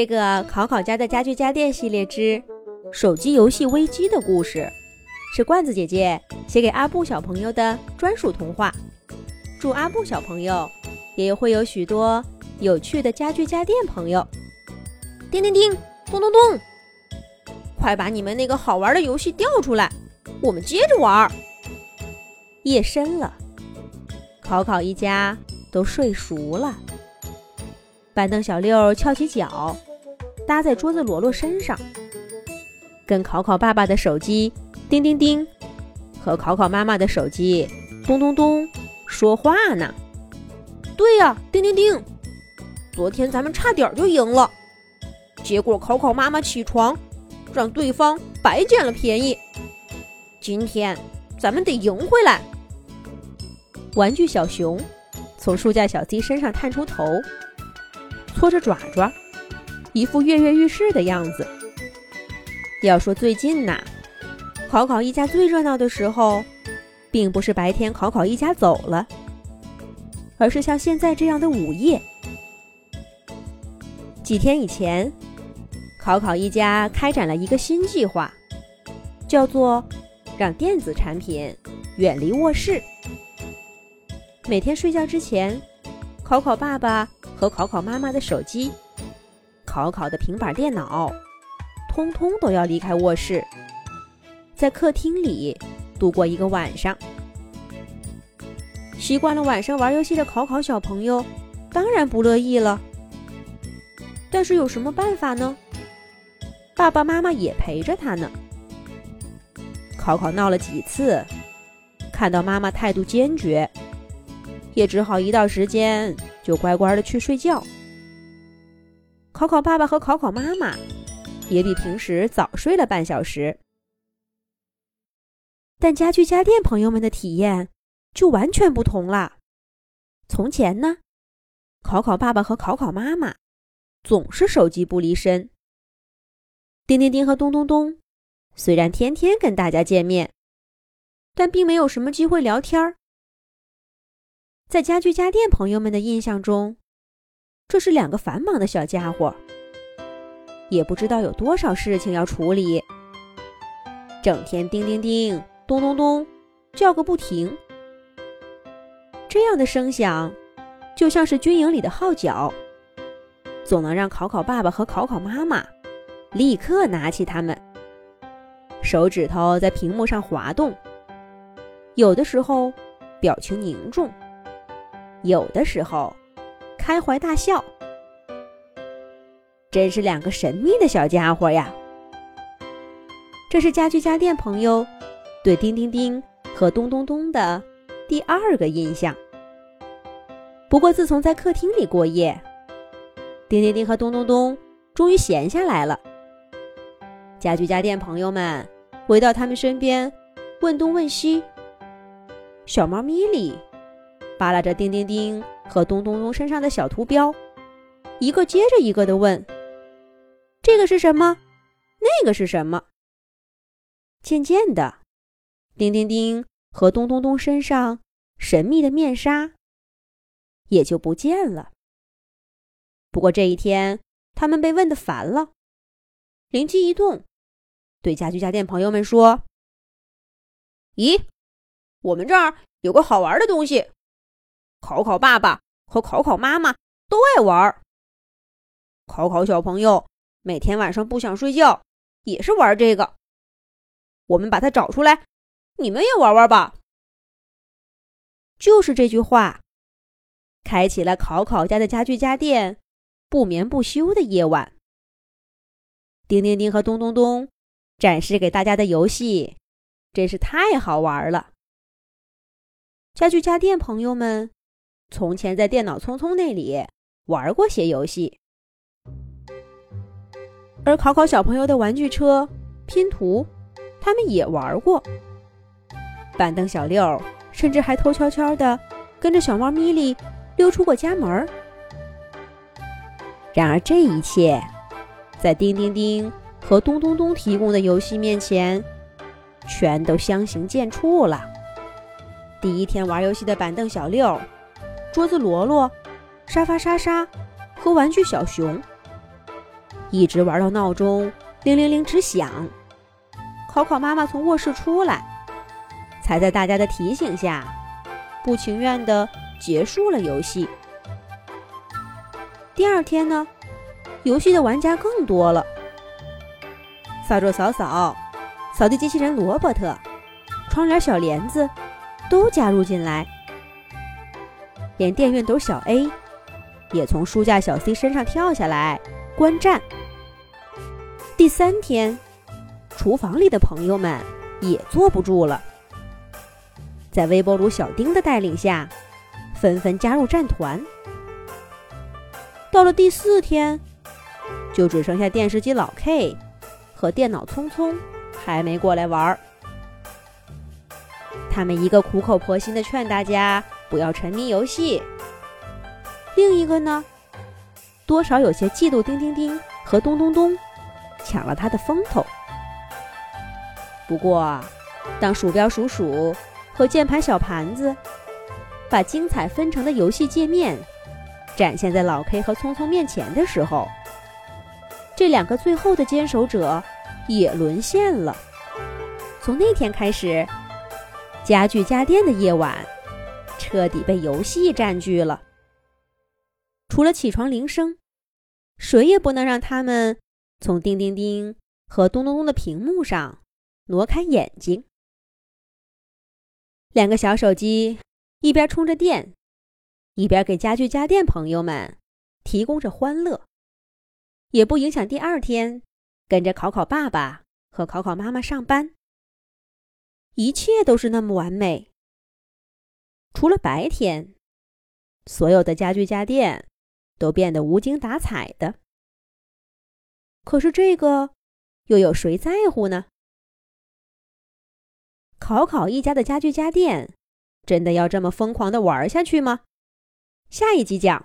这个考考家的家具家电系列之手机游戏危机的故事，是罐子姐姐写给阿布小朋友的专属童话。祝阿布小朋友也会有许多有趣的家具家电朋友。叮叮叮，咚咚咚，快把你们那个好玩的游戏调出来，我们接着玩。夜深了，考考一家都睡熟了。板凳小六翘起脚，搭在桌子罗罗身上，跟考考爸爸的手机叮叮叮，和考考妈妈的手机咚咚咚说话呢。对呀，叮叮叮，昨天咱们差点就赢了，结果考考妈妈起床，让对方白捡了便宜。今天咱们得赢回来。玩具小熊从书架小鸡身上探出头。搓着爪爪，一副跃跃欲试的样子。要说最近呐，考考一家最热闹的时候，并不是白天考考一家走了，而是像现在这样的午夜。几天以前，考考一家开展了一个新计划，叫做“让电子产品远离卧室”。每天睡觉之前，考考爸爸。和考考妈妈的手机、考考的平板电脑，通通都要离开卧室，在客厅里度过一个晚上。习惯了晚上玩游戏的考考小朋友，当然不乐意了。但是有什么办法呢？爸爸妈妈也陪着他呢。考考闹了几次，看到妈妈态度坚决，也只好一到时间。就乖乖的去睡觉。考考爸爸和考考妈妈也比平时早睡了半小时，但家具家电朋友们的体验就完全不同了。从前呢，考考爸爸和考考妈妈总是手机不离身。叮叮叮和咚咚咚虽然天天跟大家见面，但并没有什么机会聊天儿。在家具家电朋友们的印象中，这是两个繁忙的小家伙，也不知道有多少事情要处理，整天叮叮叮、咚咚咚叫个不停。这样的声响，就像是军营里的号角，总能让考考爸爸和考考妈妈立刻拿起它们，手指头在屏幕上滑动，有的时候表情凝重。有的时候，开怀大笑，真是两个神秘的小家伙呀。这是家具家电朋友对叮叮叮和咚咚咚的第二个印象。不过，自从在客厅里过夜，叮叮叮和咚咚咚终于闲下来了。家具家电朋友们围到他们身边，问东问西。小猫咪里。扒拉着叮叮叮和咚咚咚身上的小图标，一个接着一个的问：“这个是什么？那个是什么？”渐渐的，叮叮叮和咚咚咚身上神秘的面纱也就不见了。不过这一天，他们被问的烦了，灵机一动，对家居家电朋友们说：“咦，我们这儿有个好玩的东西。”考考爸爸和考考妈妈都爱玩儿。考考小朋友每天晚上不想睡觉，也是玩这个。我们把它找出来，你们也玩玩吧。就是这句话，开启了考考家的家具家电不眠不休的夜晚。叮叮叮和咚咚咚展示给大家的游戏，真是太好玩了。家具家电朋友们。从前在电脑匆匆那里玩过些游戏，而考考小朋友的玩具车拼图，他们也玩过。板凳小六甚至还偷悄悄的跟着小猫咪咪溜出过家门儿。然而这一切，在叮叮叮和咚咚咚提供的游戏面前，全都相形见绌了。第一天玩游戏的板凳小六。桌子罗罗、沙发莎莎和玩具小熊，一直玩到闹钟铃铃铃直响。考考妈妈从卧室出来，才在大家的提醒下，不情愿的结束了游戏。第二天呢，游戏的玩家更多了。扫帚扫扫、扫地机器人罗伯特、窗帘小帘子都加入进来，连电熨斗小 A 也从书架小 C 身上跳下来观战。第三天，厨房里的朋友们也坐不住了，在微波炉小丁的带领下，纷纷加入战团。到了第四天，就只剩下电视机老 K 和电脑聪聪还没过来玩儿。他们一个苦口婆心的劝大家不要沉迷游戏，另一个呢，多少有些嫉妒叮叮叮和咚咚咚抢了他的风头。不过，当鼠标鼠鼠和键盘小盘子把精彩纷呈的游戏界面。展现在老 K 和聪聪面前的时候，这两个最后的坚守者也沦陷了。从那天开始，家具家电的夜晚彻底被游戏占据了。除了起床铃声，谁也不能让他们从叮叮叮和咚咚咚的屏幕上挪开眼睛。两个小手机一边充着电。一边给家具家电朋友们提供着欢乐，也不影响第二天跟着考考爸爸和考考妈妈上班。一切都是那么完美，除了白天，所有的家具家电都变得无精打采的。可是这个又有谁在乎呢？考考一家的家具家电真的要这么疯狂的玩下去吗？下一集讲。